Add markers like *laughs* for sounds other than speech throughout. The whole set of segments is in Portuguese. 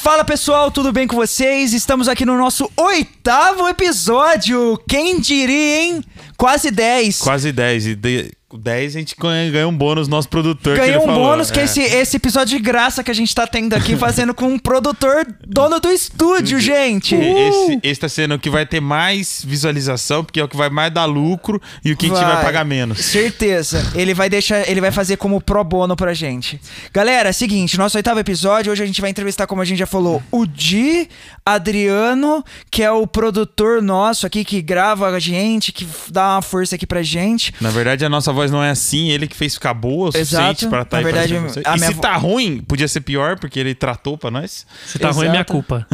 Fala pessoal, tudo bem com vocês? Estamos aqui no nosso oitavo episódio. Quem diria, hein? Quase 10. Quase 10. E de, 10 a gente ganha um bônus nosso produtor. Ganhou um falou. bônus é. que esse, esse episódio de graça que a gente tá tendo aqui, *laughs* fazendo com um produtor dono do estúdio, gente. Uh! Esse, esse tá sendo o que vai ter mais visualização, porque é o que vai mais dar lucro e o que vai. a gente vai pagar menos. Certeza. Ele vai deixar, ele vai fazer como pro bono pra gente. Galera, é seguinte, nosso oitavo episódio, hoje a gente vai entrevistar, como a gente já falou, o Di Adriano, que é o produtor nosso aqui, que grava a gente, que dá uma força aqui pra gente. Na verdade, a nossa voz não é assim, ele que fez ficar boa o suficiente pra estar tá Na verdade, a E se vo... tá ruim, podia ser pior, porque ele tratou pra nós. Se tá Exato. ruim, é minha culpa.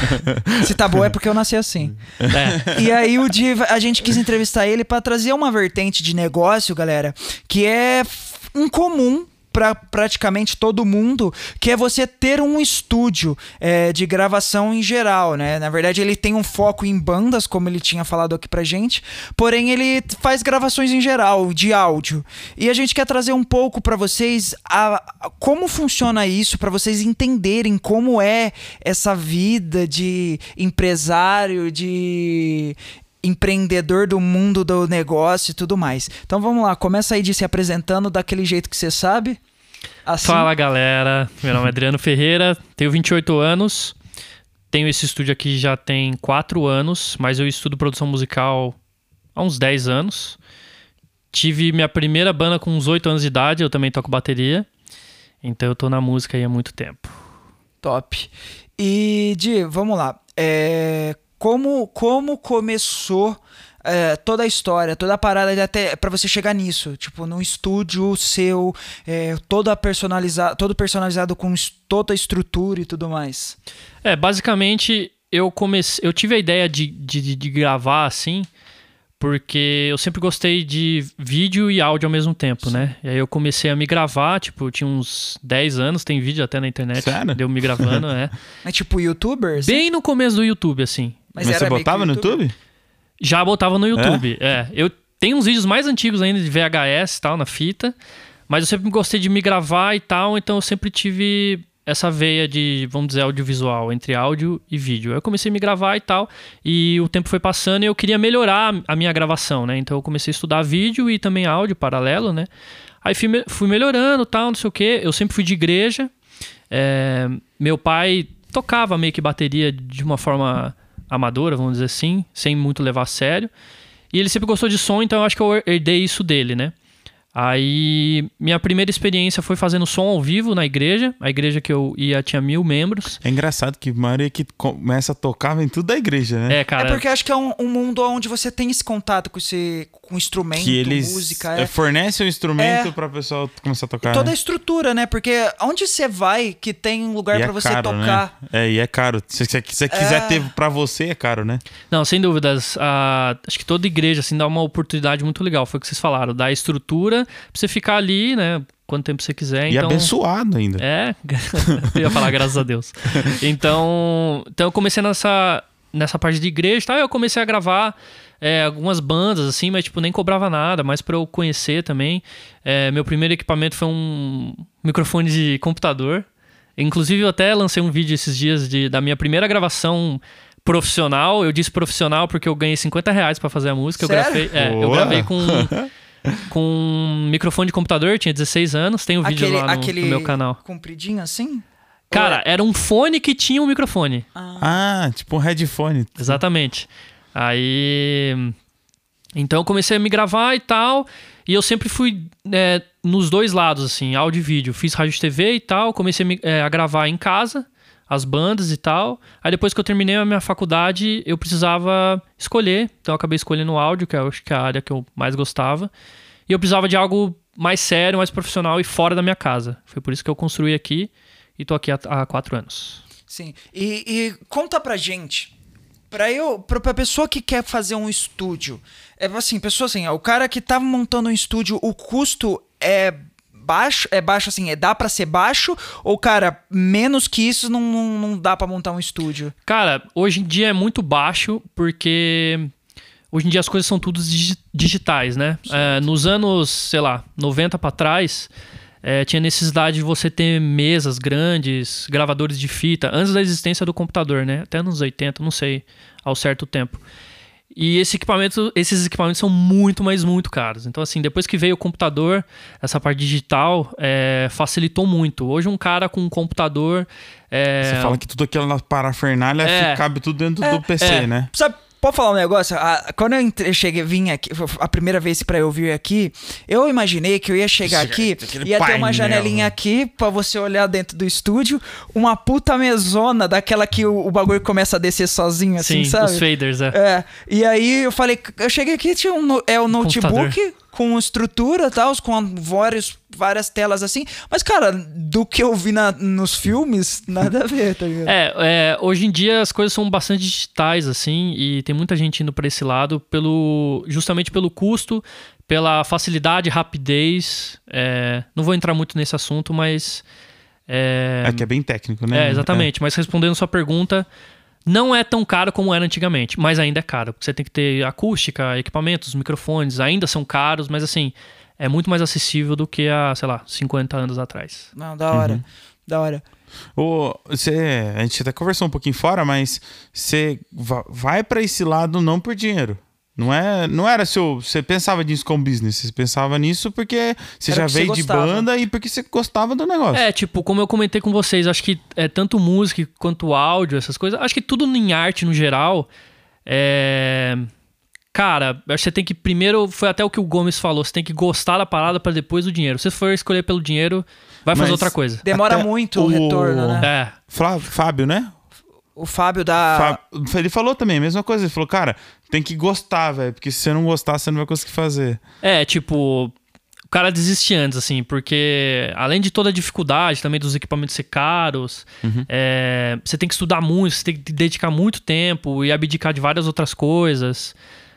*laughs* se tá boa é porque eu nasci assim. É. E aí o Diva, a gente quis entrevistar ele para trazer uma vertente de negócio, galera, que é incomum para praticamente todo mundo, que é você ter um estúdio é, de gravação em geral, né? Na verdade, ele tem um foco em bandas, como ele tinha falado aqui pra gente, porém ele faz gravações em geral, de áudio. E a gente quer trazer um pouco para vocês a, a, como funciona isso, para vocês entenderem como é essa vida de empresário, de empreendedor do mundo do negócio e tudo mais. Então vamos lá, começa aí de se apresentando daquele jeito que você sabe. Assim... Fala galera, meu nome é Adriano Ferreira, tenho 28 anos, tenho esse estúdio aqui já tem 4 anos, mas eu estudo produção musical há uns 10 anos. Tive minha primeira banda com uns 8 anos de idade, eu também toco bateria, então eu tô na música aí há muito tempo. Top. E, Di, vamos lá. É, como, como começou é, toda a história, toda a parada até para você chegar nisso, tipo num estúdio seu, é, toda personalizado, todo personalizado com toda a estrutura e tudo mais. É, basicamente eu comecei, eu tive a ideia de, de, de gravar assim, porque eu sempre gostei de vídeo e áudio ao mesmo tempo, Sim. né? E aí eu comecei a me gravar, tipo, eu tinha uns 10 anos, tem vídeo até na internet, Sério? deu me gravando, *laughs* é. É tipo youtuber? Bem no começo do YouTube, assim. Mas, Mas você botava no YouTube? Já botava no YouTube, é? é. Eu tenho uns vídeos mais antigos ainda de VHS e tal, na fita. Mas eu sempre gostei de me gravar e tal, então eu sempre tive essa veia de, vamos dizer, audiovisual, entre áudio e vídeo. Eu comecei a me gravar e tal, e o tempo foi passando e eu queria melhorar a minha gravação, né? Então eu comecei a estudar vídeo e também áudio paralelo, né? Aí fui, fui melhorando tal, não sei o que. Eu sempre fui de igreja. É, meu pai tocava meio que bateria de uma forma amadora, vamos dizer assim, sem muito levar a sério. E ele sempre gostou de som, então eu acho que eu herdei isso dele, né? Aí, minha primeira experiência foi fazendo som ao vivo na igreja. A igreja que eu ia tinha mil membros. É engraçado que a maioria que começa a tocar vem tudo da igreja, né? É, cara. É porque acho que é um, um mundo onde você tem esse contato com esse com instrumento, que eles música. É... fornecem o instrumento é... pra pessoa começar a tocar. E toda né? a estrutura, né? Porque onde você vai que tem um lugar para é você caro, né? tocar. Né? É, e é caro. Se você quiser é... ter pra você, é caro, né? Não, sem dúvidas. Uh, acho que toda igreja, assim, dá uma oportunidade muito legal. Foi o que vocês falaram. Dá estrutura pra você ficar ali, né? Quanto tempo você quiser. E então... abençoado ainda. É, *laughs* eu ia falar graças a Deus. Então, então eu comecei nessa, nessa parte de igreja, tá? Eu comecei a gravar é, algumas bandas, assim, mas tipo, nem cobrava nada, mais para eu conhecer também. É, meu primeiro equipamento foi um microfone de computador. Inclusive, eu até lancei um vídeo esses dias de, da minha primeira gravação profissional. Eu disse profissional porque eu ganhei 50 reais pra fazer a música. Sério? Eu gravei, é, eu gravei com *laughs* com um microfone de computador, tinha 16 anos, tem o um vídeo aquele, lá no, no, meu canal. compridinho assim? Cara, era um fone que tinha um microfone. Ah, ah tipo um headphone. Exatamente. Aí. Então eu comecei a me gravar e tal. E eu sempre fui é, nos dois lados, assim, áudio e vídeo. Fiz rádio TV e tal. Comecei a, me, é, a gravar em casa as bandas e tal. Aí depois que eu terminei a minha faculdade, eu precisava escolher. Então eu acabei escolhendo o áudio, que eu acho que é a área que eu mais gostava. E eu precisava de algo mais sério, mais profissional e fora da minha casa. Foi por isso que eu construí aqui e tô aqui há, há quatro anos. Sim. E, e, conta pra gente. Pra eu, pra, pra pessoa que quer fazer um estúdio, é assim, pessoa assim, o cara que tá montando um estúdio, o custo é baixo, é baixo assim, é dá para ser baixo ou cara, menos que isso não, não, não dá para montar um estúdio? Cara, hoje em dia é muito baixo porque hoje em dia as coisas são tudo digitais, né? É, nos anos, sei lá, 90 para trás, é, tinha necessidade de você ter mesas grandes, gravadores de fita, antes da existência do computador, né? Até nos 80, não sei ao certo tempo. E esse equipamento, esses equipamentos são muito, mas muito caros. Então, assim, depois que veio o computador, essa parte digital é, facilitou muito. Hoje, um cara com um computador. É... Você fala que tudo aquilo na parafernália é, cabe tudo dentro do PC, é. né? Sabe, Pode falar um negócio? quando eu entrei, cheguei, vim aqui, a primeira vez para eu vir aqui, eu imaginei que eu ia chegar aqui, ia ter uma janelinha aqui para você olhar dentro do estúdio, uma puta mesona daquela que o, o bagulho começa a descer sozinho, assim, Sim, sabe? os faders, é. É. E aí eu falei, eu cheguei aqui, tinha um, é o notebook. Computador com estrutura e tal, com vários, várias telas assim. Mas, cara, do que eu vi na, nos filmes, *laughs* nada a ver, tá ligado? É, é, hoje em dia as coisas são bastante digitais, assim, e tem muita gente indo para esse lado pelo justamente pelo custo, pela facilidade, rapidez. É, não vou entrar muito nesse assunto, mas. É, é que é bem técnico, né? É, exatamente. É. Mas respondendo sua pergunta, não é tão caro como era antigamente, mas ainda é caro. Você tem que ter acústica, equipamentos, microfones, ainda são caros, mas assim, é muito mais acessível do que há, sei lá, 50 anos atrás. Não, da hora. Uhum. Da hora. O, você, a gente até conversou um pouquinho fora, mas você vai para esse lado não por dinheiro. Não, é, não era seu. Você pensava nisso como business, você pensava nisso porque você era já veio de banda e porque você gostava do negócio. É, tipo, como eu comentei com vocês, acho que é tanto música quanto áudio, essas coisas. Acho que tudo em arte no geral. É. Cara, acho que você tem que primeiro. Foi até o que o Gomes falou: você tem que gostar da parada para depois o dinheiro. Se você for escolher pelo dinheiro, vai fazer Mas outra coisa. Demora muito o, o retorno, né? É. Fábio, né? O Fábio da. Ele falou também a mesma coisa. Ele falou, cara, tem que gostar, velho. Porque se você não gostar, você não vai conseguir fazer. É, tipo. O cara desiste antes, assim, porque além de toda a dificuldade também dos equipamentos ser caros, uhum. é, você tem que estudar muito, você tem que dedicar muito tempo e abdicar de várias outras coisas,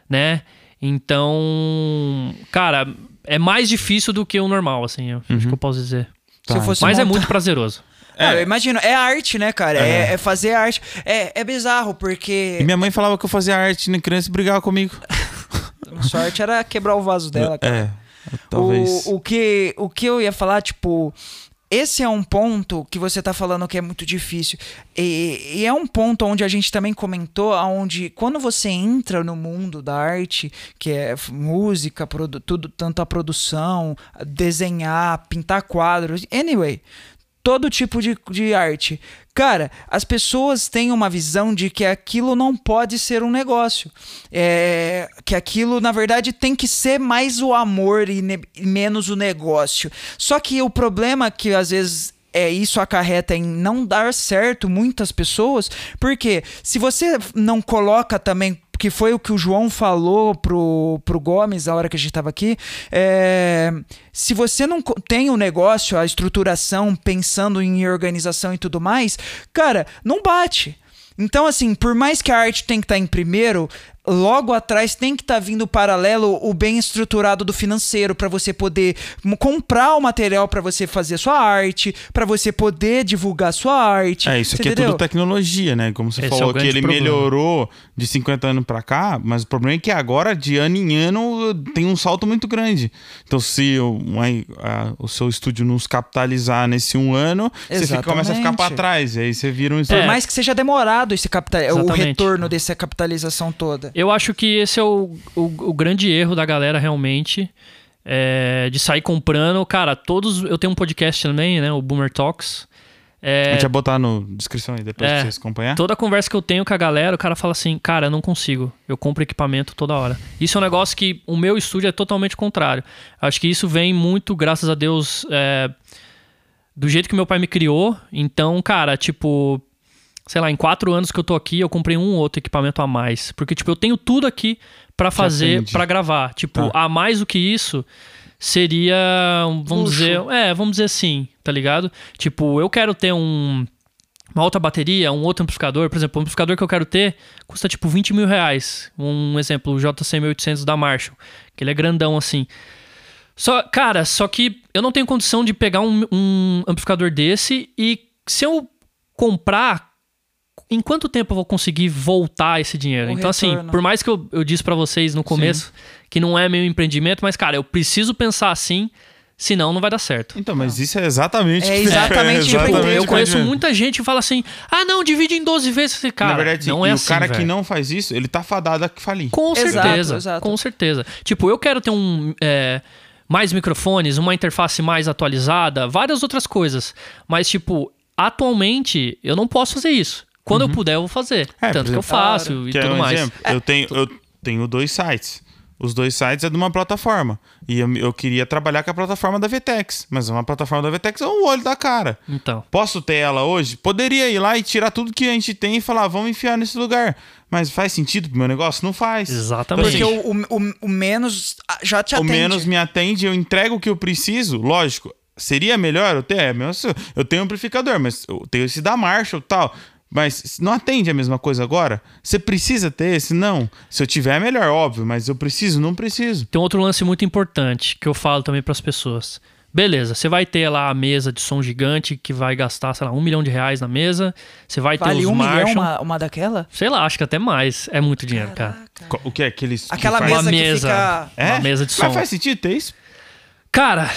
né? Então, cara, é mais difícil do que o normal, assim, eu, uhum. acho que eu posso dizer. Tá. Mas montar... é muito prazeroso. É. Ah, eu imagino, é arte, né, cara? É, é, é fazer arte. É, é bizarro, porque. E minha mãe falava que eu fazia arte na criança e brigava comigo. A sorte era quebrar o vaso dela, cara. É, talvez. O, o, que, o que eu ia falar, tipo. Esse é um ponto que você está falando que é muito difícil. E, e, é um ponto onde a gente também comentou, onde quando você entra no mundo da arte, que é música, tudo, tanto a produção, desenhar, pintar quadros, anyway, todo tipo de, de arte. Cara, as pessoas têm uma visão de que aquilo não pode ser um negócio. É, que aquilo, na verdade, tem que ser mais o amor e, e menos o negócio. Só que o problema que às vezes é, isso acarreta em não dar certo muitas pessoas, porque se você não coloca também que foi o que o João falou pro, pro Gomes na hora que a gente estava aqui. É, se você não tem o um negócio, a estruturação, pensando em organização e tudo mais, cara, não bate. Então, assim, por mais que a arte tem que estar tá em primeiro, logo atrás tem que estar tá vindo paralelo o bem estruturado do financeiro para você poder comprar o material para você fazer a sua arte, para você poder divulgar a sua arte. É, isso aqui entendeu? é tudo tecnologia, né? Como você Esse falou é que ele problema. melhorou de 50 anos para cá, mas o problema é que agora, de ano em ano, tem um salto muito grande. Então, se o, a, o seu estúdio nos capitalizar nesse um ano, Exatamente. você fica, começa a ficar para trás. E aí você vira um estúdio. Por mais que seja demorado esse capital, o retorno dessa capitalização toda. Eu acho que esse é o, o, o grande erro da galera realmente. É, de sair comprando. Cara, todos. Eu tenho um podcast também, né? O Boomer Talks. É, a gente vai botar no descrição aí depois é, pra vocês acompanhar. Toda conversa que eu tenho com a galera, o cara fala assim: Cara, eu não consigo. Eu compro equipamento toda hora. Isso é um negócio que o meu estúdio é totalmente contrário. Acho que isso vem muito, graças a Deus, é, do jeito que meu pai me criou. Então, cara, tipo, sei lá, em quatro anos que eu tô aqui, eu comprei um outro equipamento a mais. Porque, tipo, eu tenho tudo aqui para fazer, para gravar. Tipo, tá. a mais do que isso seria, vamos Luxo. dizer, é, vamos dizer assim, tá ligado? Tipo, eu quero ter um uma outra bateria, um outro amplificador, por exemplo, o amplificador que eu quero ter custa tipo 20 mil reais. Um exemplo, o JC1800 da Marshall, que ele é grandão assim. Só, cara, só que eu não tenho condição de pegar um, um amplificador desse e se eu comprar em quanto tempo eu vou conseguir voltar esse dinheiro? O então, assim, retorno. assim, por mais que eu, eu disse para vocês no começo Sim. que não é meu empreendimento, mas, cara, eu preciso pensar assim Senão não vai dar certo. Então, mas isso é exatamente É exatamente, *laughs* é, exatamente Eu conheço muita gente que fala assim: ah, não, divide em 12 vezes. Cara, Na verdade, não é assim. O cara véio. que não faz isso, ele tá fadado a falir. Com certeza. Exato, exato. Com certeza. Tipo, eu quero ter um. É, mais microfones, uma interface mais atualizada, várias outras coisas. Mas, tipo, atualmente eu não posso fazer isso. Quando uhum. eu puder, eu vou fazer. É, Tanto que eu faço claro. e tudo um mais. Exemplo, eu, tenho, eu tenho dois sites. Os dois sites é de uma plataforma. E eu, eu, queria trabalhar com a plataforma da Vtex. Mas uma plataforma da Vtex é um olho da cara. Então. Posso ter ela hoje? Poderia ir lá e tirar tudo que a gente tem e falar, vamos enfiar nesse lugar. Mas faz sentido pro meu negócio? Não faz. Exatamente. Porque o, o, o menos já te atende. O menos me atende, eu entrego o que eu preciso. Lógico, seria melhor eu ter. É, eu tenho um amplificador, mas eu tenho esse da Marshall e tal. Mas não atende a mesma coisa agora? Você precisa ter esse? Não. Se eu tiver, é melhor, óbvio, mas eu preciso, não preciso. Tem outro lance muito importante que eu falo também para as pessoas. Beleza, você vai ter lá a mesa de som gigante que vai gastar, sei lá, um milhão de reais na mesa. Você vai vale ter os um Marshall. milhão uma, uma daquela? Sei lá, acho que até mais. É muito dinheiro, Caraca. cara. O que é? Aqueles. Aquela mesa uma mesa, fica... é? Uma mesa de som. Mas faz sentido ter isso? Cara,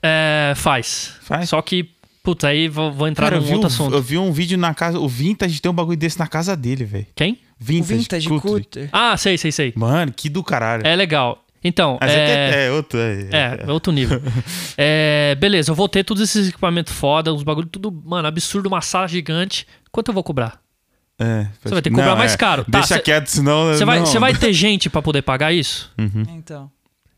é, faz. Faz. Só que Puta, aí vou, vou entrar Cara, num outro um, assunto. Eu vi um vídeo na casa. O Vintage tem um bagulho desse na casa dele, velho. Quem? Vintage. O Vintage. Ah, sei, sei, sei. Mano, que do caralho. É legal. Então, Mas é, é, é, outro, é, é, é outro nível. *laughs* é, beleza, eu vou ter todos esses equipamentos foda, os bagulho tudo, mano, absurdo, uma sala gigante. Quanto eu vou cobrar? É, você vai ter que cobrar não, mais é. caro. Tá, Deixa cê, quieto, senão. Você vai, vai ter gente para poder pagar isso? Uhum. Então.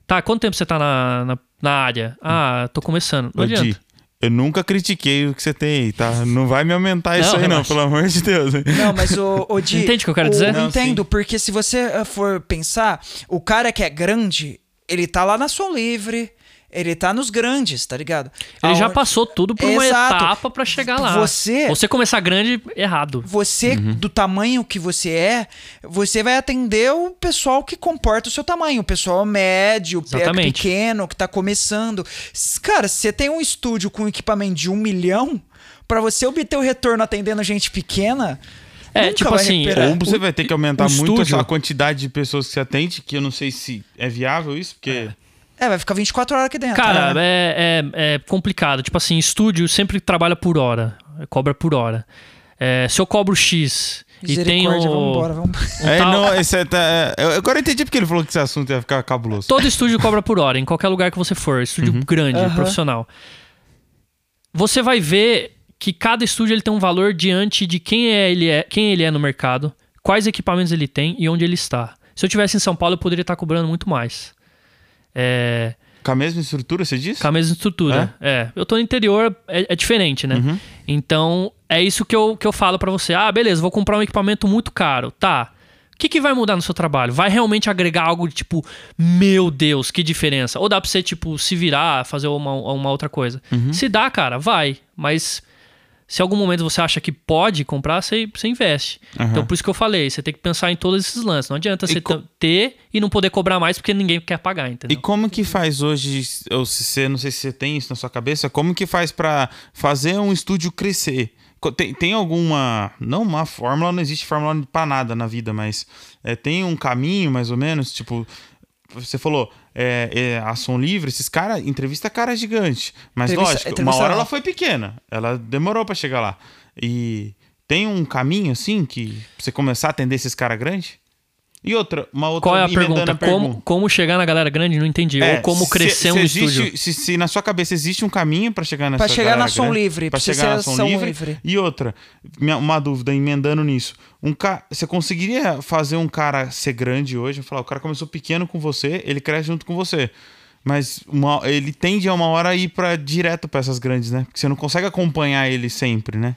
Tá, quanto tempo você tá na, na, na área? Ah, tô começando. Não adianta. Eu nunca critiquei o que você tem aí, tá? Não vai me aumentar isso aí, relaxa. não, pelo amor de Deus. Não, mas o, o Di, Entende o que eu quero dizer? Não, entendo, sim. porque se você eh, for pensar, o cara que é grande, ele tá lá na Som Livre, ele tá nos grandes, tá ligado? Ele já passou tudo por uma Exato. etapa para chegar lá. Você. Você começar grande, errado. Você, uhum. do tamanho que você é, você vai atender o pessoal que comporta o seu tamanho. O pessoal médio, Exatamente. pequeno, que tá começando. Cara, se você tem um estúdio com equipamento de um milhão, para você obter o retorno atendendo gente pequena. É, Nunca tipo assim, ou você vai ter que aumentar muito estúdio... a quantidade de pessoas que você atende, que eu não sei se é viável isso, porque. É. É, vai ficar 24 horas aqui dentro. Cara, né? é, é, é, complicado. Tipo assim, estúdio sempre trabalha por hora. Cobra por hora. É, se eu cobro X e tem o... Vambora, vamos... é, tal... não, esse é, tá, é, agora eu entendi porque ele falou que esse assunto ia ficar cabuloso. Todo estúdio cobra por hora, em qualquer lugar que você for. Estúdio uhum. grande, uhum. profissional. Você vai ver que cada estúdio ele tem um valor diante de quem, é, ele é, quem ele é no mercado, quais equipamentos ele tem e onde ele está. Se eu tivesse em São Paulo, eu poderia estar cobrando muito mais. É... Com a mesma estrutura, você disse? Com a mesma estrutura, é. é. Eu tô no interior, é, é diferente, né? Uhum. Então, é isso que eu, que eu falo para você. Ah, beleza, vou comprar um equipamento muito caro. Tá. O que, que vai mudar no seu trabalho? Vai realmente agregar algo de tipo, meu Deus, que diferença? Ou dá pra você, tipo, se virar, fazer uma, uma outra coisa? Uhum. Se dá, cara, vai. Mas se algum momento você acha que pode comprar, você, você investe. Uhum. Então, por isso que eu falei, você tem que pensar em todos esses lances. Não adianta você ter e não poder cobrar mais porque ninguém quer pagar, entendeu? E como que faz hoje, ou se você, não sei se você tem isso na sua cabeça, como que faz para fazer um estúdio crescer? Tem, tem alguma. Não uma fórmula, não existe fórmula para nada na vida, mas é, tem um caminho mais ou menos, tipo. Você falou, é, é, ação livre, esses caras, entrevista cara gigante. Mas entrevista, lógico, entrevista uma hora ela foi pequena. Ela demorou para chegar lá. E tem um caminho assim que você começar a atender esses caras grandes? E outra, uma outra Qual é a pergunta? A como, como chegar na galera grande? Não entendi. É, Ou como crescer se, se um existe, estúdio? Se, se, na sua cabeça existe um caminho para chegar nessa Para chegar na som livre. Para chegar na som livre. livre. E outra, minha, uma dúvida, emendando nisso. Um ca... Você conseguiria fazer um cara ser grande hoje? Falar, o cara começou pequeno com você, ele cresce junto com você. Mas uma, ele tende a uma hora a ir para direto para essas grandes, né? Porque você não consegue acompanhar ele sempre, né?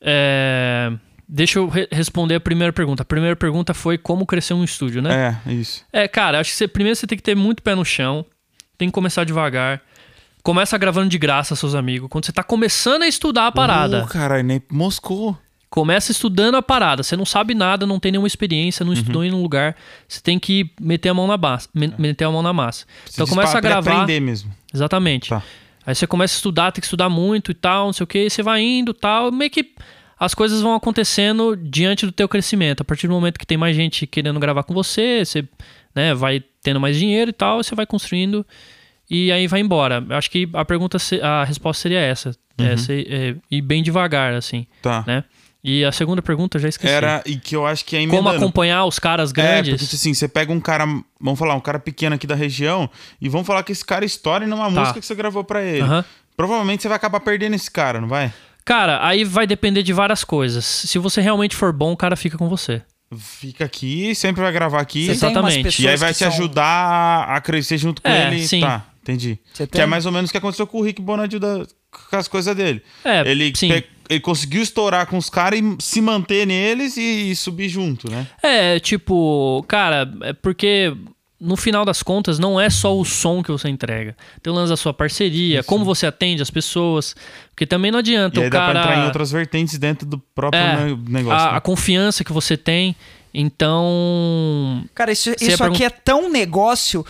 É... Deixa eu re responder a primeira pergunta. A primeira pergunta foi como crescer um estúdio, né? É, isso. É, cara, acho que você, primeiro você tem que ter muito pé no chão, tem que começar devagar. Começa gravando de graça seus amigos. Quando você tá começando a estudar a parada. Oh, caralho, nem moscou. Começa estudando a parada. Você não sabe nada, não tem nenhuma experiência, não uhum. estudou em um lugar. Você tem que meter a mão na massa. É. Meter a mão na massa. Você então começa a gravar. aprender mesmo. Exatamente. Tá. Aí você começa a estudar, tem que estudar muito e tal, não sei o que. Você vai indo tal. Meio que as coisas vão acontecendo diante do teu crescimento. A partir do momento que tem mais gente querendo gravar com você, você né, vai tendo mais dinheiro e tal, você vai construindo e aí vai embora. Eu acho que a pergunta, a resposta seria essa. É, uhum. É, ser, é, ir bem devagar, assim. Tá. Né? E a segunda pergunta, já esqueci. Era, e que eu acho que é. Como acompanhar os caras grandes. É, porque assim, você pega um cara, vamos falar, um cara pequeno aqui da região, e vamos falar que esse cara estoure numa tá. música que você gravou para ele. Uhum. Provavelmente você vai acabar perdendo esse cara, não vai? Cara, aí vai depender de várias coisas. Se você realmente for bom, o cara fica com você. Fica aqui, sempre vai gravar aqui. Você Exatamente. E aí vai te são... ajudar a crescer junto com é, ele. Sim. Tá, entendi. Você que é mais ou menos o que aconteceu com o Rick Bonadil da, com as coisas dele. É, ele sim. Pe ele conseguiu estourar com os caras e se manter neles e, e, subir junto, né? É, tipo, cara, é porque no final das contas não é só o som que você entrega. Tem o lance da sua parceria, Isso. como você atende as pessoas. Porque também não adianta e aí o cara. Dá pra entrar em outras vertentes dentro do próprio é, negócio. A, né? a confiança que você tem. Então. Cara, isso, isso aqui é tão negócio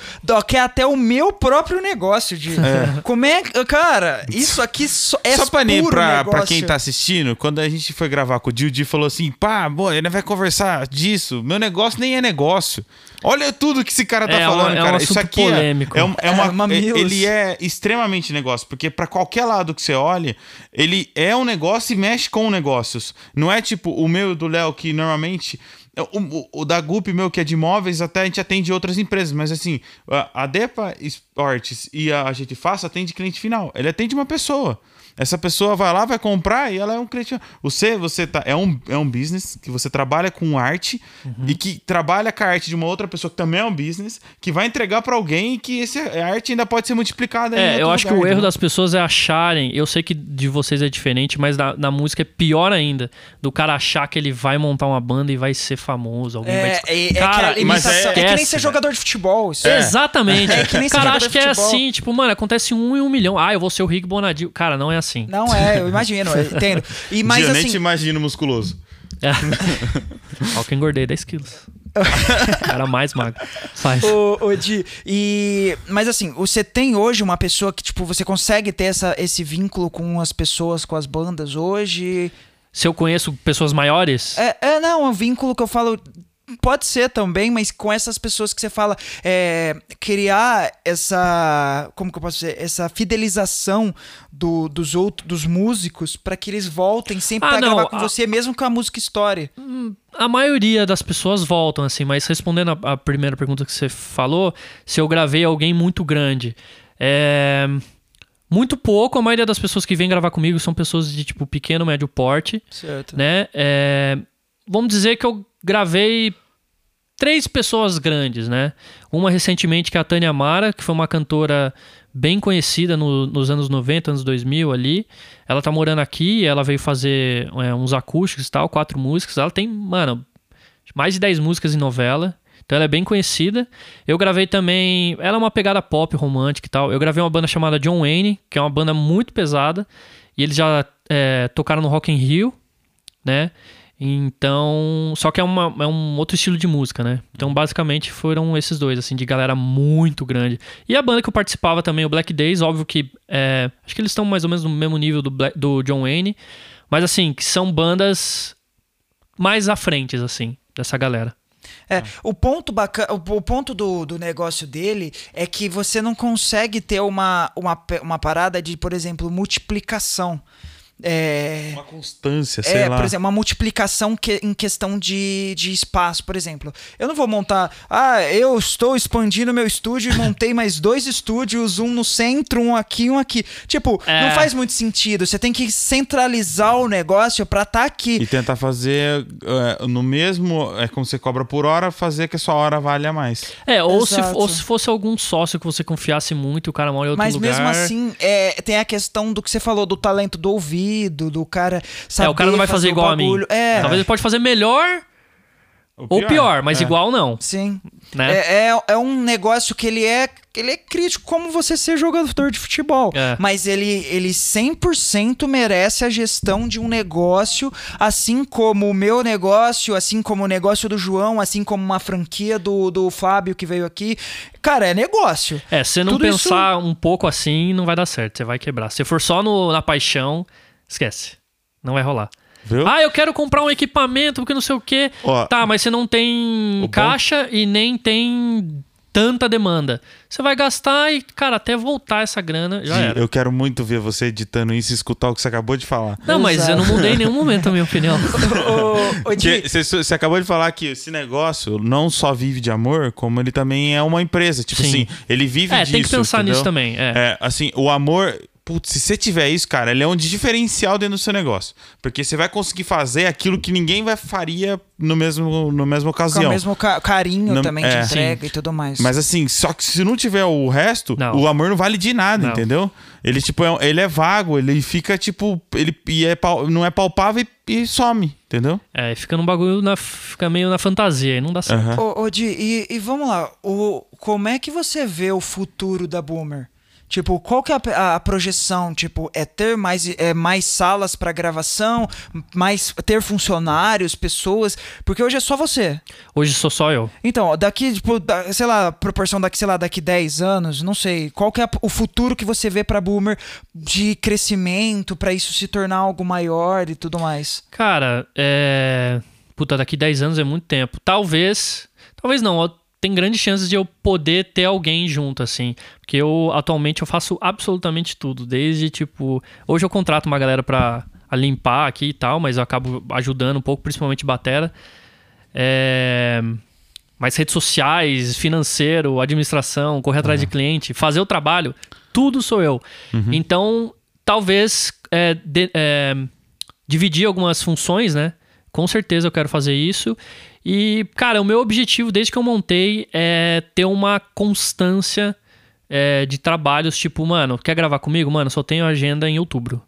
que é até o meu próprio negócio de. É. *laughs* Como é. Cara, isso aqui so, é Só pra, puro pra, pra quem tá assistindo, quando a gente foi gravar com o Didi, falou assim: pá, boa, ele vai conversar disso. Meu negócio nem é negócio. Olha tudo que esse cara tá é, falando, é cara. Um isso aqui é- polêmico. É, é, é uma, é, ele é extremamente negócio, porque para qualquer lado que você olhe, ele é um negócio e mexe com negócios. Não é tipo o meu e do Léo que normalmente o, o, o, da Gup, meu, que é de imóveis, até a gente atende outras empresas, mas assim, a, a Depa Esportes e a Gente Faça atende cliente final. Ele atende uma pessoa. Essa pessoa vai lá, vai comprar e ela é um cliente. Você, você tá, é, um, é um business que você trabalha com arte uhum. e que trabalha com a arte de uma outra pessoa que também é um business, que vai entregar para alguém e que esse, a arte ainda pode ser multiplicada. É, eu acho lugar, que o erro das pessoas é acharem. Eu sei que de vocês é diferente, mas na, na, música é pior ainda. Do cara achar que ele vai montar uma banda e vai ser famoso. Alguém é, vai. É, é, cara, é, mas é, é, que nem ser jogador de futebol. É. Exatamente. É que nem ser cara, acho que é assim, tipo, mano, acontece um em um milhão. Ah, eu vou ser o Rick Bonadil. Cara, não é assim. Não é, eu imagino, eu entendo. E, mas, Dia, assim, nem te imagino musculoso. É. *laughs* Olha que engordei 10 quilos. Era mais magro. Faz. Ô, ô Di, e... Mas assim, você tem hoje uma pessoa que, tipo, você consegue ter essa, esse vínculo com as pessoas, com as bandas hoje? Se eu conheço pessoas maiores? É, é não, é um vínculo que eu falo Pode ser também, mas com essas pessoas que você fala, é, criar essa, como que eu posso dizer, essa fidelização do, dos outros, dos músicos, para que eles voltem sempre ah, pra não, gravar com a, você, mesmo com a música história. Hum, a maioria das pessoas voltam, assim, mas respondendo a, a primeira pergunta que você falou, se eu gravei alguém muito grande, é muito pouco. A maioria das pessoas que vêm gravar comigo são pessoas de tipo pequeno, médio porte. Certo. Né? É, vamos dizer que eu gravei três pessoas grandes, né? Uma recentemente que é a Tânia Mara, que foi uma cantora bem conhecida no, nos anos 90, anos 2000 ali. Ela tá morando aqui, ela veio fazer é, uns acústicos e tal, quatro músicas. Ela tem, mano, mais de dez músicas em novela. Então ela é bem conhecida. Eu gravei também. Ela é uma pegada pop romântica e tal. Eu gravei uma banda chamada John Wayne, que é uma banda muito pesada. E eles já é, tocaram no Rock in Rio, né? Então, só que é, uma, é um outro estilo de música, né? Então, basicamente, foram esses dois, assim, de galera muito grande. E a banda que eu participava também, o Black Days, óbvio que é, acho que eles estão mais ou menos no mesmo nível do, Black, do John Wayne, mas assim, que são bandas mais à frente, assim, dessa galera. É, o ponto bacana, o, ponto do, do negócio dele é que você não consegue ter uma, uma, uma parada de, por exemplo, multiplicação. É, uma constância, sei é, lá. Por exemplo, uma multiplicação que, em questão de, de espaço, por exemplo. Eu não vou montar. Ah, eu estou expandindo meu estúdio e montei mais dois estúdios, um no centro, um aqui, um aqui. Tipo, é. não faz muito sentido. Você tem que centralizar o negócio para estar tá aqui. E tentar fazer é, no mesmo. É como você cobra por hora, fazer que a sua hora valha mais. É, ou, se, ou se fosse algum sócio que você confiasse muito, o cara mora em outro Mas lugar. Mas mesmo assim, é, tem a questão do que você falou, do talento do ouvir do cara saber É, o cara não vai fazer, fazer igual a mim. É. Talvez ele pode fazer melhor pior. ou pior, mas é. igual não. Sim. Né? É, é, é, um negócio que ele é ele é crítico como você ser jogador de futebol. É. Mas ele, ele 100% merece a gestão de um negócio, assim como o meu negócio, assim como o negócio do João, assim como uma franquia do, do Fábio que veio aqui. Cara, é negócio. É, se não Tudo pensar isso... um pouco assim, não vai dar certo. Você vai quebrar. Se for só no, na paixão, esquece. Não vai rolar. Viu? Ah, eu quero comprar um equipamento porque não sei o quê. Ó, tá, mas você não tem caixa bom... e nem tem tanta demanda. Você vai gastar e, cara, até voltar essa grana, já era. Eu quero muito ver você editando isso e escutar o que você acabou de falar. Não, mas Exato. eu não mudei em nenhum momento a minha opinião. *laughs* você, você, acabou de falar que esse negócio não só vive de amor, como ele também é uma empresa. Tipo Sim. assim, ele vive é, disso. É, tem que pensar entendeu? nisso também. É. é, assim, o amor putz, se você tiver isso, cara, ele é um diferencial dentro do seu negócio. Porque você vai conseguir fazer aquilo que ninguém vai faria no mesmo, no mesmo ocasião. Com o mesmo ca carinho no, também é, de entrega sim. e tudo mais. Mas assim, só que se não tiver o resto, não. o amor não vale de nada, não. entendeu? Ele, tipo, é, ele é vago, ele fica, tipo, ele e é, não é palpável e, e, some, entendeu? É, fica num bagulho, na, fica meio na fantasia, aí não dá certo. Uhum. Ô, ô Di, e, e vamos lá, o, como é que você vê o futuro da Boomer? Tipo, qual que é a, a, projeção? Tipo, é ter mais, é, mais salas para gravação, mais ter funcionários, pessoas, porque hoje é só você. Hoje sou só eu. Então, daqui, tipo, da, sei lá, proporção daqui, sei lá, daqui 10 anos, não sei, qual que é o futuro que você vê para Boomer de crescimento, para isso se tornar algo maior e tudo mais? Cara, é Puta, daqui 10 anos é muito tempo. Talvez, talvez não, tem grandes chances de eu poder ter alguém junto, assim. Porque eu, atualmente, eu faço absolutamente tudo. Desde, tipo... Hoje eu contrato uma galera pra limpar aqui e tal, mas eu acabo ajudando um pouco, principalmente batera. É... Mas redes sociais, financeiro, administração, correr atrás de cliente, fazer o trabalho, tudo sou eu. Uhum. Então, talvez é, de, é, dividir algumas funções, né? Com certeza eu quero fazer isso. E, cara, o meu objetivo desde que eu montei é ter uma constância é, de trabalhos, tipo, mano, quer gravar comigo? Mano, só tenho agenda em outubro.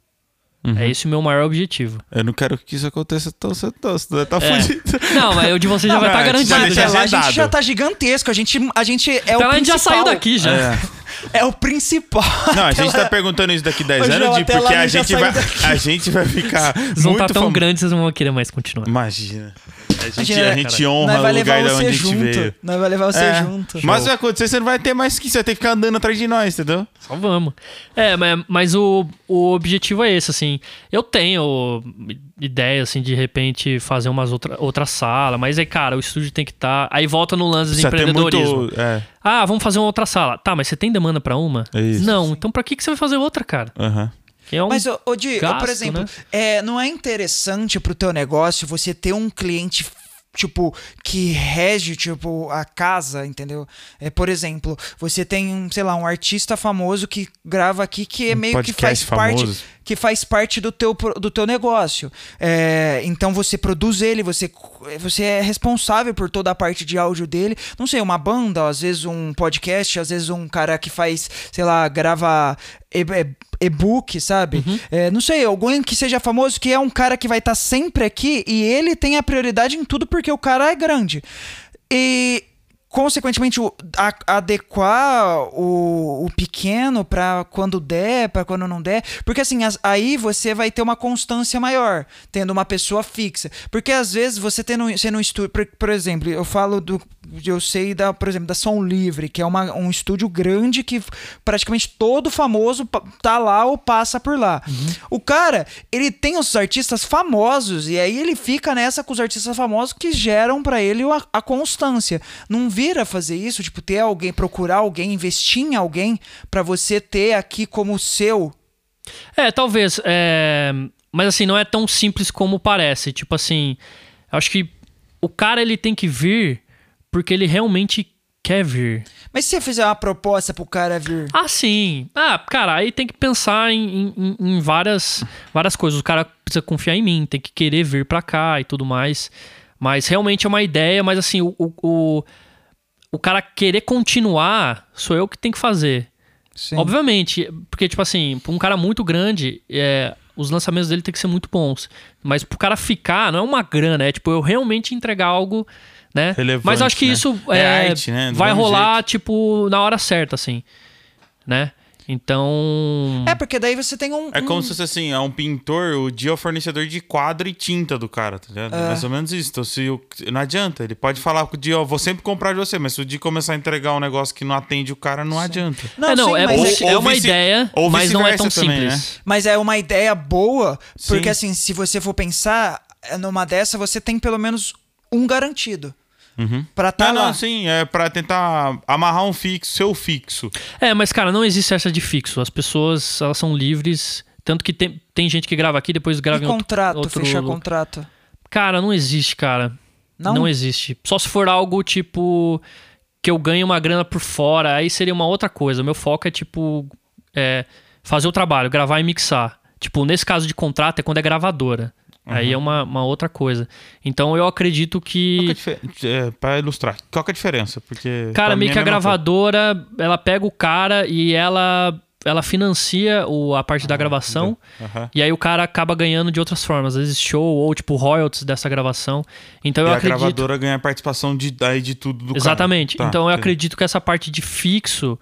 Uhum. É esse o meu maior objetivo. Eu não quero que isso aconteça tão cedo, você tá é. fudido. *laughs* Não, mas o de você já não, vai estar tá garantido. Já, a gente já tá gigantesco, a gente, a gente é então o a gente já saiu daqui já. É. é o principal. Não, a gente tá perguntando isso daqui 10 anos, de, porque a gente, vai, a gente vai ficar Vocês vão estar tá tão fam... grandes, vocês não vão querer mais continuar. Imagina. A gente, a gente honra o lugar de onde a gente junto. veio. Nós vai levar você é. junto. Mas vai acontecer, você não vai ter mais que isso, vai ter que ficar andando atrás de nós, entendeu? Só vamos. É, mas, mas o, o objetivo é esse, assim. Eu tenho ideia, assim, de repente fazer umas outra, outra sala, mas aí, cara, o estúdio tem que estar. Tá... Aí volta no lance de empreendedorismo. Muito, é. Ah, vamos fazer uma outra sala. Tá, mas você tem demanda para uma? É isso. Não, então pra que, que você vai fazer outra, cara? Aham. Uhum. É um Mas, ô, Di, gasto, por exemplo, né? é, não é interessante pro teu negócio você ter um cliente tipo, que rege, tipo, a casa, entendeu? É, por exemplo, você tem, sei lá, um artista famoso que grava aqui que é meio que faz famoso. parte que faz parte do teu, do teu negócio. É, então você produz ele, você, você é responsável por toda a parte de áudio dele. Não sei, uma banda, às vezes um podcast, às vezes um cara que faz, sei lá, grava e-book, sabe? Uhum. É, não sei, alguém que seja famoso, que é um cara que vai estar tá sempre aqui e ele tem a prioridade em tudo porque o cara é grande. E consequentemente, a, adequar o, o pequeno para quando der, para quando não der. Porque assim, as, aí você vai ter uma constância maior, tendo uma pessoa fixa. Porque às vezes você tendo, sendo um estúdio, por, por, exemplo, eu falo do. Eu sei da, por exemplo, da Som Livre, que é uma, um estúdio grande que praticamente todo famoso tá lá ou passa por lá. Uhum. O cara, ele tem os artistas famosos, e aí ele fica nessa com os artistas famosos que geram para ele a, a constância. Não vi vir a fazer isso, tipo, ter alguém, procurar alguém, investir em alguém para você ter aqui como seu? É, talvez. É... Mas assim, não é tão simples como parece. Tipo assim, acho que o cara ele tem que vir porque ele realmente quer vir. Mas se você fizer uma proposta pro cara vir? Ah, sim. Ah, cara, aí tem que pensar em, em, em várias, várias coisas. O cara precisa confiar em mim, tem que querer vir pra cá e tudo mais. Mas realmente é uma ideia, mas assim, o, o, o cara querer continuar, sou eu que tenho que fazer. Sim. Obviamente, porque, tipo assim, pra um cara muito grande, é, os lançamentos dele tem que ser muito bons. Mas pro cara ficar, não é uma grana, é tipo, eu realmente entregar algo, né? Relevante, Mas acho que né? isso é, é arte, né? vai rolar, jeito. tipo, na hora certa, assim, né? Então. É, porque daí você tem um. É como um... se fosse assim: é um pintor, o dia é o fornecedor de quadro e tinta do cara, tá ligado? É. Mais ou menos isso. Então, se o... não adianta. Ele pode falar com o dia, ó, vou sempre comprar de você, mas se o dia começar a entregar um negócio que não atende o cara, não sim. adianta. Não, é, não, sim, é, ou, é, uma ideia, mas não é tão também, simples. Né? Mas é uma ideia boa, porque sim. assim, se você for pensar, numa dessa, você tem pelo menos um garantido. Uhum. Pra tá não, lá. não, sim, é pra tentar amarrar um fixo, seu fixo. É, mas cara, não existe essa de fixo. As pessoas, elas são livres. Tanto que tem, tem gente que grava aqui, depois grava e em outro, contrato, outro fechar lu- contrato. Cara, não existe, cara. Não? Não? existe. Só se for algo tipo que eu ganhe uma grana por fora, aí seria uma outra coisa. O meu foco é tipo é, fazer o trabalho, gravar e mixar. Tipo, nesse caso de contrato é quando é gravadora. Aí é uma, uma outra coisa. Então eu acredito que é a que. dife- é, pra ilustrar, qual que é a diferença? Porque. Cara, meio mim que é a mesma coisa. gravadora, ela pega o cara e ela, ela financia o, a parte da gravação. Aham. E aí o cara acaba ganhando de outras formas, às vezes show ou tipo royalties dessa gravação. Então E eu a acredito. gravadora ganha participação de, daí de tudo do Exatamente. cara. Tá, então eu entendi. acredito que essa parte de fixo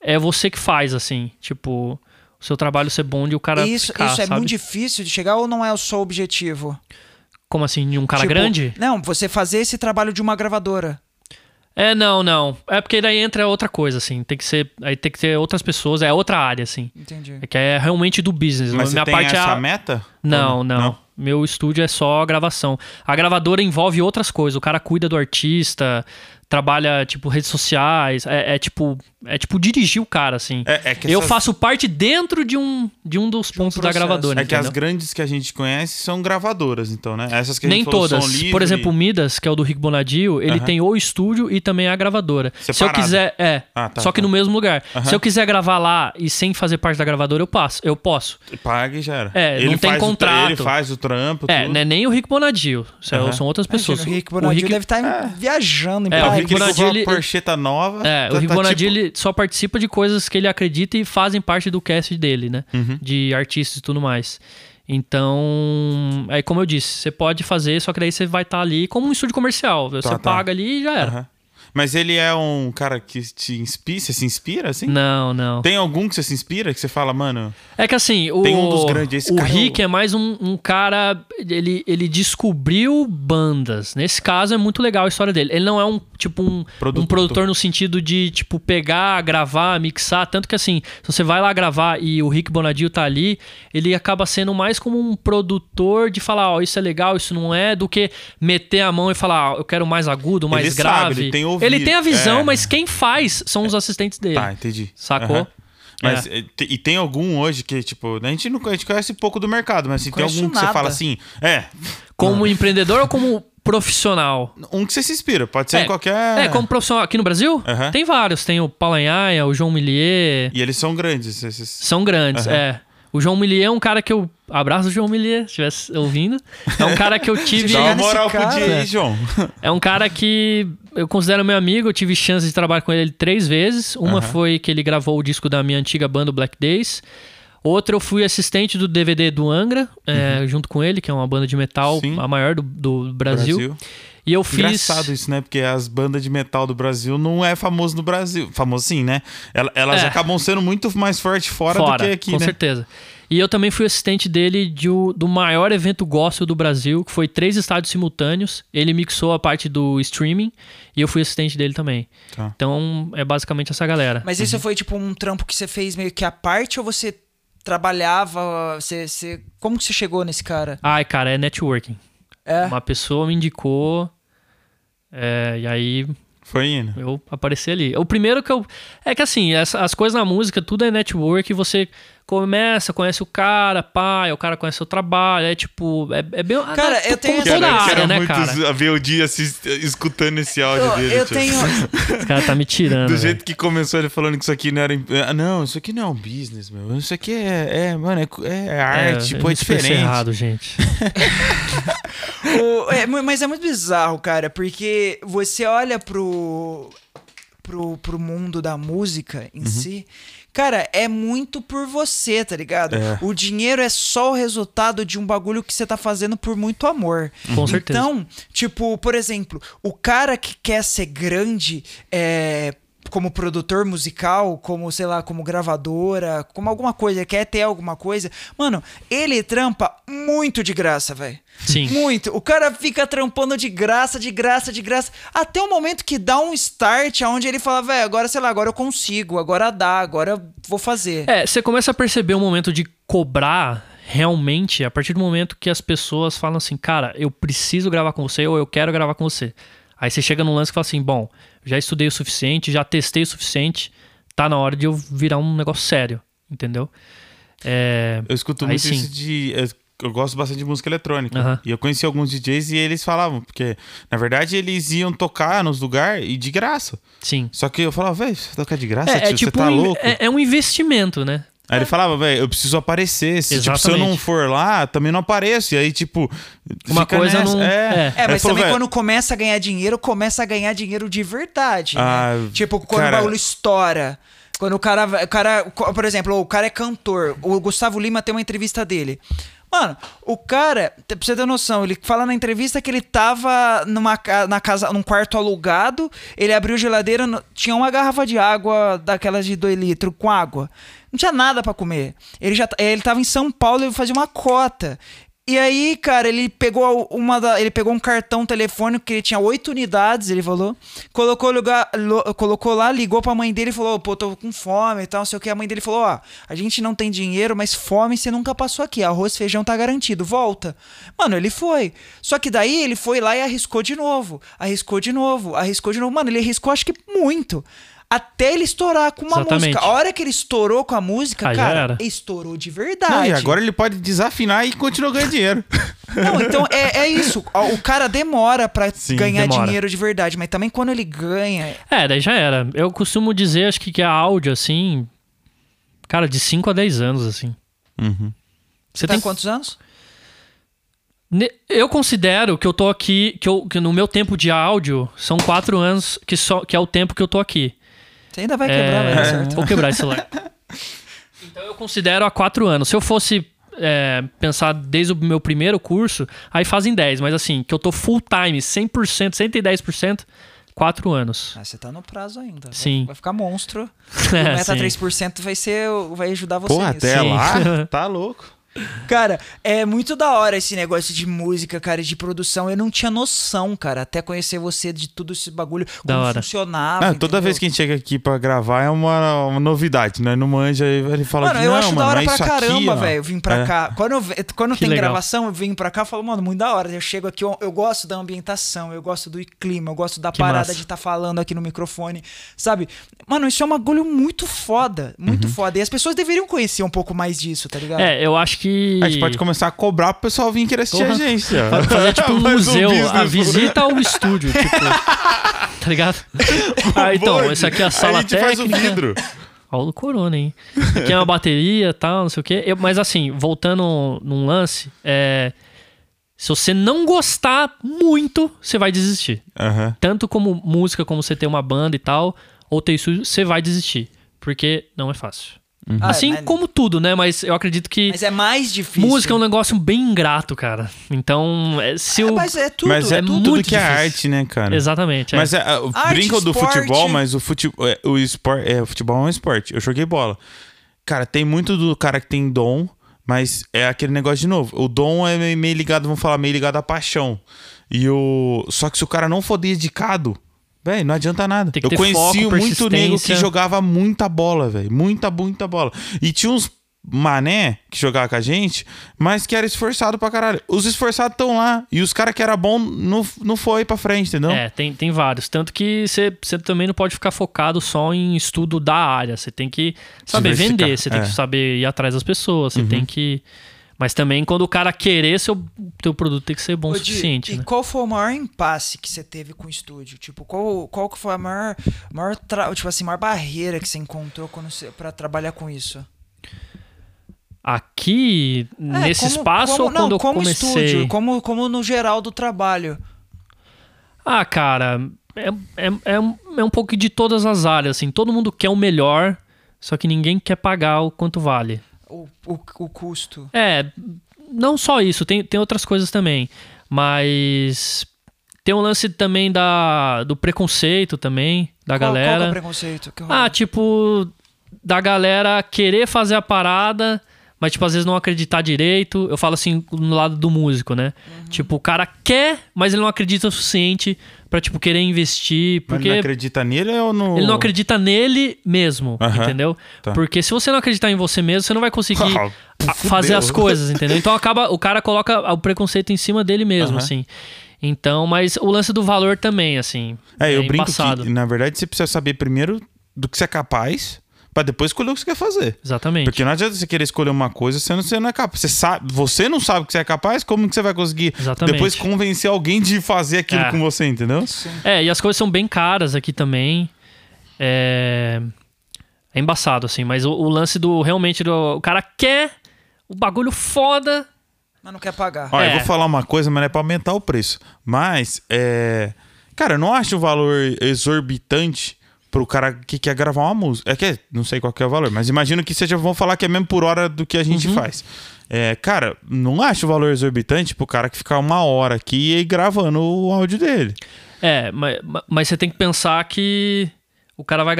é você que faz, assim. Tipo, o seu trabalho ser bom de o cara. isso ficar, isso é sabe? muito difícil de chegar ou não é o seu objetivo? Como assim? De um cara Tipo, grande? Não, você fazer esse trabalho de uma gravadora. É, não, não. É porque daí entra outra coisa, assim. Tem que ser. Aí tem que ter outras pessoas, é outra área, assim. Entendi. É que é realmente do business. Mas Minha você tem parte essa é a... meta? Não, Ou não, Meu estúdio é só gravação. A gravadora envolve outras coisas. O cara cuida do artista, trabalha, tipo, redes sociais. É, é tipo. É tipo dirigir o cara, assim. É, é que Eu essas- faço parte dentro de um, de um dos pontos da gravadora. É que as entendeu? grandes que a gente conhece são gravadoras, então, né? Essas que a Nem gente falou, todas. livre, Por exemplo, o Midas, que é o do Rick Bonadio, ele Aham. tem o estúdio e também a gravadora. Se eu Separado. quiser. É. Ah, tá, só que tá. no mesmo lugar. Aham. Se eu quiser gravar lá e sem fazer parte da gravadora, eu passo. Eu posso. paga e já era. É, ele não tem o contrato. ele faz o trampo, É, tudo. não é nem o Rick Bonadio. Isso é- Aham. São outras pessoas. Imagina, o Rick Bonadio deve estar viajando em É, o praia. Rick Ele comprou uma Porcheta nova. É, o tá- Rick tá Bonadio tipo- ele só participa de coisas que ele acredita e fazem parte do cast dele, né? Uhum. De artistas e tudo mais. Então, é como eu disse, você pode fazer, só que daí você vai estar ali como um estúdio comercial. Você tá. paga ali e já era. Aham. Mas ele é um cara que te inspira, você se inspira, assim? Não, não. Tem algum que você se inspira, que você fala, mano... É que assim, o, Tem um dos grandes, esse o cara é o- Rick é mais um, um cara. Ele, ele descobriu bandas. Nesse caso é muito legal a história dele. Ele não é um tipo um Produtor. um produtor no sentido de tipo pegar, gravar, mixar. Tanto que assim, se você vai lá gravar e o Rick Bonadio tá ali, ele acaba sendo mais como um produtor de falar, ó, isso é legal, isso não é, do que meter a mão e falar, ó, eu quero mais agudo, mais Ele sabe, grave. ele tem ouvido. Ele tem a visão, É. mas quem faz são os assistentes dele. Tá, entendi. Sacou? Aham. Mas eh, te- e tem algum hoje que, tipo, a gente, não, a gente conhece pouco do mercado, mas assim, tem algum que você nada. fala assim, é, Como empreendedor ou como profissional? *laughs* um que você se inspira, pode ser É, em qualquer. É, como profissional aqui no Brasil? Aham. Tem vários. Tem o Palanhaia, o João Millier. E eles são grandes. Esses... São grandes, Aham. é. O João Millier é um cara que eu. Abraço, João Millier, se estivesse ouvindo. É um cara que eu *laughs* tive. Dá uma moral pro cara, dia aí, João. É um cara que eu considero meu amigo. Eu tive chance de trabalhar com ele três vezes. Uma Aham. foi que ele gravou o disco da minha antiga banda Black Days. Outra eu fui assistente do DVD do Angra, é, junto com ele, que é uma banda de metal, Uhum. Sim. a maior do, do Brasil. E eu fiz. Engraçado isso, né? Porque as bandas de metal do Brasil não é famoso no Brasil. Famoso sim, né? El- Elas É. acabam sendo muito mais fortes fora, fora, do que aqui, com né? certeza. E eu também fui assistente dele de o- do maior evento gospel do Brasil, que foi três estádios simultâneos. Ele mixou a parte do streaming e eu fui assistente dele também. Tá. Então é basicamente essa galera. Mas isso foi tipo um trampo que você fez meio que à parte ou você trabalhava? Você, você... Como que você chegou nesse cara? Ai, cara, é networking. É. Uma pessoa me indicou. é, e aí Foi indo. eu apareci ali. O primeiro que eu. É que assim, essa- as coisas na música, tudo é network, você começa, conhece o cara, pá, aí o cara conhece o trabalho, é tipo. É, é bem. Cara, é, eu tenho como essa- toda Cara, eu área, quero né, muito cara? ver o dia assist- escutando esse áudio Eu, dele. eu tipo. tenho. *laughs* Esse cara tá me tirando. Do jeito que começou ele falando que isso aqui não era. Ah, não, isso aqui não é um business, meu. Isso aqui é. é mano, é, é arte, tipo, eu é me expressei diferente. errado, gente. *laughs* O- é, mas é muito bizarro, cara, porque você olha pro, pro, pro mundo da música Uhum. em si. Cara, é muito por você, tá ligado? É. O dinheiro é só o resultado de um bagulho que você tá fazendo por muito amor. Com certeza. Então, tipo, por exemplo, o cara que quer ser grande é, como produtor musical, como, sei lá, como gravadora, como alguma coisa, quer ter alguma coisa, mano, ele trampa muito de graça, velho. Sim. Muito. O cara fica trampando de graça, de graça, de graça, até o momento que dá um start onde ele fala, velho, agora, sei lá, agora eu consigo, agora dá, agora eu vou fazer. É, você começa a perceber o momento de cobrar realmente a partir do momento que as pessoas falam assim, cara, eu preciso gravar com você ou eu quero gravar com você. Aí você chega num lance e fala assim: bom, já estudei o suficiente, já testei o suficiente, tá na hora de eu virar um negócio sério, entendeu? É, eu escuto muito sim. isso de. Eu gosto bastante de música eletrônica. Uhum. E eu conheci alguns DJs e eles falavam, porque na verdade eles iam tocar nos lugares e de graça. Sim. Só que eu falava, velho, você tocar de graça? É, tio, é tipo você tá um, louco? É, é, um investimento, né? Aí ele falava, velho, eu preciso aparecer. Se, tipo, se, eu não for lá, também não apareço. E aí, tipo. Uma coisa nessa. não. É, é mas falou, também quando começa a ganhar dinheiro, começa a ganhar dinheiro de verdade. Né? Ah, tipo, quando cara... o bagulho estoura. Quando o cara, o cara. Por exemplo, o cara é cantor. O Gustavo Lima tem uma entrevista dele. Mano, o cara, pra você ter noção, ele fala na entrevista que ele tava numa na casa, num quarto alugado, ele abriu a geladeira, tinha uma garrafa de água daquelas de 2 litros com água. Não tinha nada para comer. Ele já ele tava em São Paulo e fazia uma cota. E aí, cara, ele pegou uma da, ele pegou um cartão telefônico que ele tinha oito unidades, ele falou, colocou lugar, lo, colocou lá, ligou pra mãe dele e falou, pô, tô com fome e tal, não sei o que. A mãe dele falou, ó, a gente não tem dinheiro, mas fome você nunca passou aqui, arroz feijão tá garantido, volta. Mano, ele foi. Só que daí ele foi lá e arriscou de novo, arriscou de novo, arriscou de novo. Mano, ele arriscou acho que muito até ele estourar com uma Exatamente. música. A hora que ele estourou com a música, ah, cara, estourou de verdade. Não, e agora ele pode desafinar e continuar ganhando dinheiro. *laughs* Não, então é, é isso. O cara demora para ganhar demora. dinheiro de verdade, mas também quando ele ganha. É, daí já era. Eu costumo dizer, acho que, que é áudio, assim. Cara, de 5 a 10 anos, assim. Uhum. Você tá tem quantos anos? Eu considero que eu tô aqui, que, eu, que no meu tempo de áudio são quatro anos que, só, que é o tempo que eu tô aqui. Você ainda vai quebrar, é... vai certo. Vou quebrar esse celular. *laughs* então eu considero há quatro anos. Se eu fosse é, pensar desde o meu primeiro curso, aí fazem 10, mas assim, que eu tô full time, 100%, 110%, 4 anos. Ah, você tá no prazo ainda. Sim. Vai, vai ficar monstro. *laughs* O meta sim. 3% vai ser, vai ajudar você Pô, até sim. lá, *laughs* tá louco. Cara, é muito da hora esse negócio de música, cara, de produção. Eu não tinha noção, cara, até conhecer você de tudo esse bagulho, da como hora. funcionava. Ah, toda vez que a gente chega aqui pra gravar é uma, uma novidade, né? Não manja, ele fala mano, de, eu acho da hora pra caramba, velho, vim pra é. cá. Quando, eu, quando tem legal. gravação, eu vim pra cá e falo, mano, muito da hora. Eu chego aqui, eu, eu, gosto da ambientação, eu gosto do clima, eu gosto da que parada massa. de estar tá falando aqui no microfone, sabe? Mano, isso é um bagulho muito foda, muito uhum. foda. E as pessoas deveriam conhecer um pouco mais disso, tá ligado? É, eu acho que. A gente pode começar a cobrar pro pessoal vir querer assistir a gente. Fazer *laughs* tipo um museu, um a visita ao estúdio, tipo. tá ligado? *laughs* Ah, então, essa aqui é a sala a gente técnica. faz o vidro. Olha o Corona, hein? Aqui é uma bateria e tal, não sei o quê. Eu, mas assim, voltando num lance, é. Se você não gostar muito, você vai desistir. Uhum. Tanto como música, como você ter uma banda e tal, ou ter isso, você vai desistir. Porque não é fácil. Uhum. Assim ah, como tudo, né? Mas eu acredito que. Mas é mais difícil. Música é um negócio bem ingrato, cara. Então, é, se o. mas é tudo. Mas é, é tudo que difícil. é arte, né, cara? Exatamente. É. Mas é, brincam do futebol, mas o futebol, é, o, esporte, é, o futebol é um esporte. Eu joguei bola. Cara, tem muito do cara que tem dom, mas é aquele negócio de novo. O dom é meio ligado, vamos falar, meio ligado à paixão. E o. Só que se o cara não for dedicado Véi, não adianta nada. eu conheci foco, muito nego que jogava muita bola, velho. Muita, muita bola. E tinha uns mané que jogava com a gente, mas que era esforçado pra caralho. Os esforçados estão lá. E os caras que era bom não, não foi pra frente, entendeu? É, tem, tem vários. Tanto que você também não pode ficar focado só em estudo da área. Você tem que saber vender, você tem é. que saber ir atrás das pessoas, você uhum. tem que mas também quando o cara querer, seu teu produto tem que ser bom o suficiente. E né? qual foi o maior impasse que você teve com o estúdio? Tipo, qual, qual que foi a maior, maior tipo assim, maior barreira que você encontrou para trabalhar com isso? Aqui, é, nesse como, espaço como, ou quando não, eu como comecei? Estúdio, como, como no geral do trabalho? Ah, cara, é, é, é, é um pouco de todas as áreas, assim. Todo mundo quer o melhor, só que ninguém quer pagar o quanto vale o, o, o custo. É, não só isso, tem, tem outras coisas também. Mas tem um lance também da, do preconceito também, da qual, galera. Qual é o preconceito? ah, tipo, da galera querer fazer a parada, mas, tipo, às vezes não acreditar direito. Eu falo assim, no lado do músico, né? Uhum. Tipo, o cara quer, mas ele não acredita o suficiente pra, tipo, querer investir. Porque Mas ele não acredita nele ou no. Ele não acredita nele mesmo, entendeu? Tá. Porque se você não acreditar em você mesmo, você não vai conseguir *laughs* fazer as coisas, entendeu? Então acaba. O cara coloca o preconceito em cima dele mesmo, assim. Então, mas o lance do valor também, assim. É, eu é brinco embaçado. que, na verdade, você precisa saber primeiro do que você é capaz para depois escolher o que você quer fazer. Exatamente. Porque não adianta você querer escolher uma coisa se você não é capaz. Você, sabe, você não sabe que você é capaz, como que você vai conseguir Exatamente. depois convencer alguém de fazer aquilo é. com você, entendeu? Sim. É, e as coisas são bem caras aqui também. É, é embaçado, assim, mas o, o lance do realmente do. O cara quer o bagulho foda. Mas não quer pagar. Olha, é. eu vou falar uma coisa, mas não é pra aumentar o preço. Mas, é. Cara, eu não acho o valor exorbitante pro cara que quer gravar uma música. É que não sei qual que é o valor, mas imagino que seja, vão falar que é mesmo por hora do que a gente uhum. faz. É, cara, não acho o valor exorbitante pro cara que ficar uma hora aqui e gravando o áudio dele. É, mas, mas você tem que pensar que o cara vai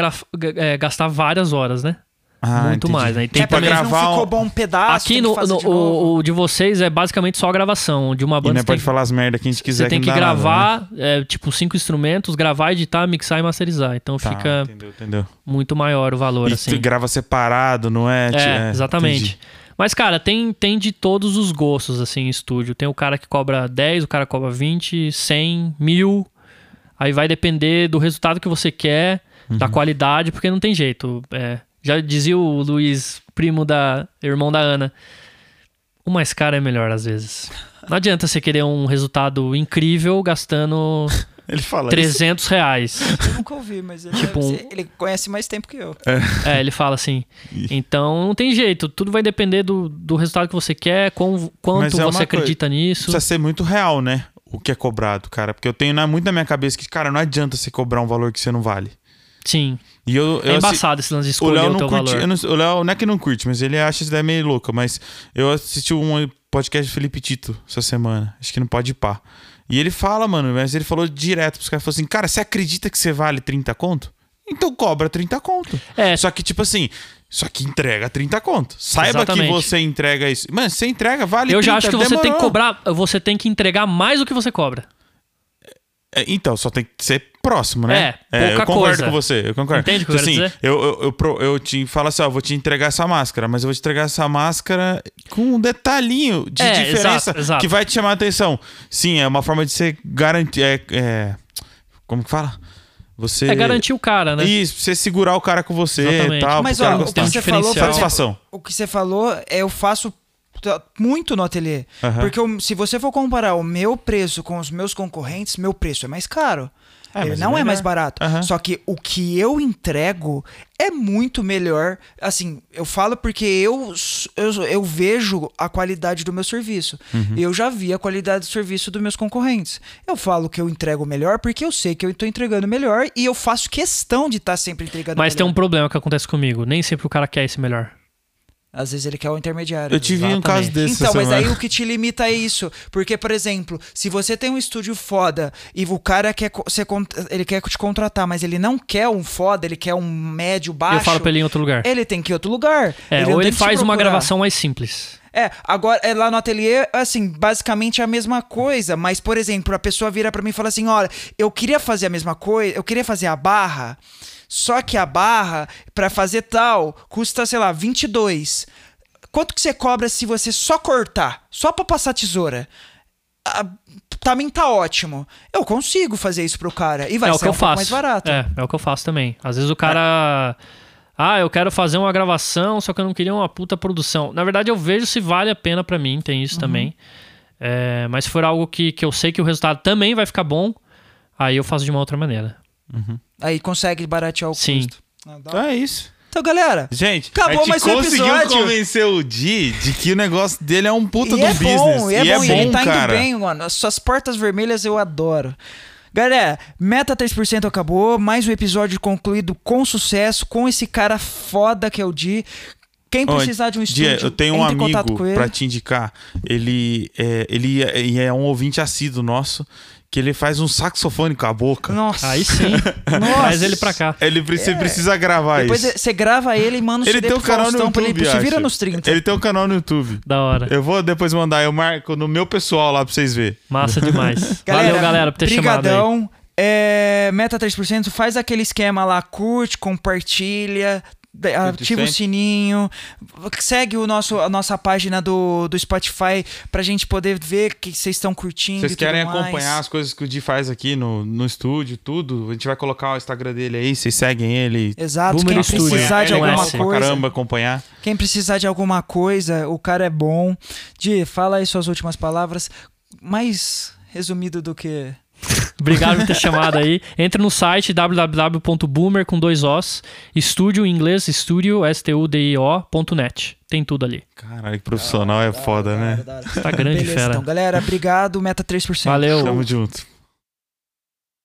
é, gastar várias horas, né? Ah, muito entendi. mais, né? E tem é, pra gravar. Não ficou bom um pedaço. Aqui no, no de o, o, de vocês é basicamente só a gravação de uma banda. E não pode falar as merda que a gente quiser. Você tem que, que gravar, nada, né? é, tipo, cinco instrumentos, gravar, editar, mixar e masterizar. Então tá, fica entendeu, entendeu. muito maior o valor, e assim. grava separado, não é? É, é exatamente. Entendi. Mas, cara, tem, tem de todos os gostos, assim, em estúdio. Tem o cara que cobra 10, o cara cobra 20, 100, mil. Aí vai depender do resultado que você quer, uhum. da qualidade, porque não tem jeito. É, já dizia o Luiz, primo da. irmão da Ana. O mais caro é melhor às vezes. Não adianta você querer um resultado incrível gastando *laughs* ele fala 300 isso. reais. Eu nunca ouvi, mas ele, tipo, deve, ele conhece mais tempo que eu. É, é ele fala assim. Então não tem jeito, tudo vai depender do, do resultado que você quer, com, quanto é você acredita coisa, nisso. Precisa ser muito real, né? O que é cobrado, cara. Porque eu tenho muito na minha cabeça que, cara, não adianta você cobrar um valor que você não vale. Sim. E eu, eu é embaçado esse lance de escolher o, Léo o teu curte, valor. Não, o Léo não é que não curte, mas ele acha isso daí meio louca. Mas eu assisti um podcast de Felipe Tito essa semana. Acho que não pode ir pá. E ele fala, mano, mas ele falou direto pros caras, falou assim, cara, você acredita que você vale 30 conto? Então cobra 30 conto. É. Só que, tipo assim, só que entrega 30 conto. Saiba Exatamente. que você entrega isso. Mano, você entrega, vale Eu 30, já acho que você demorou. tem que cobrar, você tem que entregar mais do que você cobra. É, então, só tem que ser próximo, né? É, pouca é, eu concordo coisa. com você, eu concordo. Entende o que eu assim, dizer? Eu, eu, eu, eu, te falo assim, ó, vou te entregar essa máscara, mas eu vou te entregar essa máscara com um detalhinho de é, diferença exato, exato. que vai te chamar a atenção. Sim, é uma forma de você garantir... É, é, como que fala? Você... É garantir o cara, né? Isso, você segurar o cara com você e tal. Mas, ó, o que você falou... Satisfação. O que você falou, eu faço muito no ateliê. Uhum. Porque eu, se você for comparar o meu preço com os meus concorrentes, meu preço é mais caro. É, ele não é, é mais barato. Uhum. Só que o que eu entrego é muito melhor. Assim, eu falo porque eu, eu, eu vejo a qualidade do meu serviço. Uhum. Eu já vi a qualidade do serviço dos meus concorrentes. Eu falo que eu entrego melhor porque eu sei que eu estou entregando melhor e eu faço questão de estar tá sempre entregando Mas melhor. tem um problema que acontece comigo. Nem sempre o cara quer esse melhor. Às vezes ele quer o intermediário. Eu tive Exatamente. um caso desse. Então, mas semana. aí o que te limita é isso. Porque, por exemplo, se você tem um estúdio foda e o cara quer, você, ele quer te contratar, mas ele não quer um foda, ele quer um médio baixo. Eu falo pra ele ir em outro lugar. Ele tem que ir em outro lugar. É, ele ou ele faz uma gravação mais simples. É, agora é, lá no ateliê, assim, basicamente é a mesma coisa, mas, por exemplo, a pessoa vira para mim e fala assim: olha, eu queria fazer a mesma coisa, eu queria fazer a barra, só que a barra, para fazer tal, custa, sei lá, 22. Quanto que você cobra se você só cortar? Só pra passar tesoura? Ah, também tá ótimo. Eu consigo fazer isso pro cara. E vai é ser o que um eu faço. mais barato. É, é o que eu faço também. Às vezes o cara. É. Ah, eu quero fazer uma gravação, só que eu não queria uma puta produção. Na verdade, eu vejo se vale a pena para mim, tem isso uhum. também. É, mas se for algo que, que eu sei que o resultado também vai ficar bom, aí eu faço de uma outra maneira. Uhum. Aí consegue baratear o Sim. custo. Ah, então é isso. Então, galera. Gente, acabou mais um episódio. conseguiu convencer o Di de que o negócio dele é um puta e do é business. Bom, e é, e bom, é bom, ele tá cara. indo bem, mano. As suas portas vermelhas eu adoro. Galera, meta 3% acabou. Mais um episódio concluído com sucesso, com esse cara foda que é o Di. Quem precisar de um estúdio, Dia, eu tenho um amigo para te indicar. Ele é, ele é, é um ouvinte assíduo nosso que ele faz um saxofone com a boca. Nossa. Aí sim. *laughs* Nossa. Traz ele pra cá. Ele precisa, é. precisa gravar Depois isso. você grava ele e manda o ele CD tem um canal Faustão no YouTube, ele, se vira nos 30. Ele tem um canal no YouTube. Da hora. Eu vou depois mandar, eu marco no meu pessoal lá pra vocês verem. Massa *laughs* demais. galera, Valeu, galera, por ter brigadão. chamado aí. É, meta 3%, faz aquele esquema lá, curte, compartilha, ativa o sininho, segue o nosso, a nossa página do, do Spotify pra gente poder ver que vocês estão curtindo. Vocês querem acompanhar as coisas que o Di faz aqui no, no estúdio, tudo? A gente vai colocar o Instagram dele aí, vocês seguem ele. Exato, Boomer quem Studio. precisar é de alguma coisa. Pra caramba acompanhar. Quem precisar de alguma coisa, o cara é bom. Di, fala aí suas últimas palavras. Mais resumido do que Obrigado por ter chamado aí. Entra no site www.boomer com dois Os, estúdio em inglês, estúdio, S-T-U-D-I-O.net. Tem tudo ali. Caralho, que profissional é foda, né? Tá grande, Beleza, fera. Então, galera, obrigado. Meta 3%. Valeu. Tamo junto.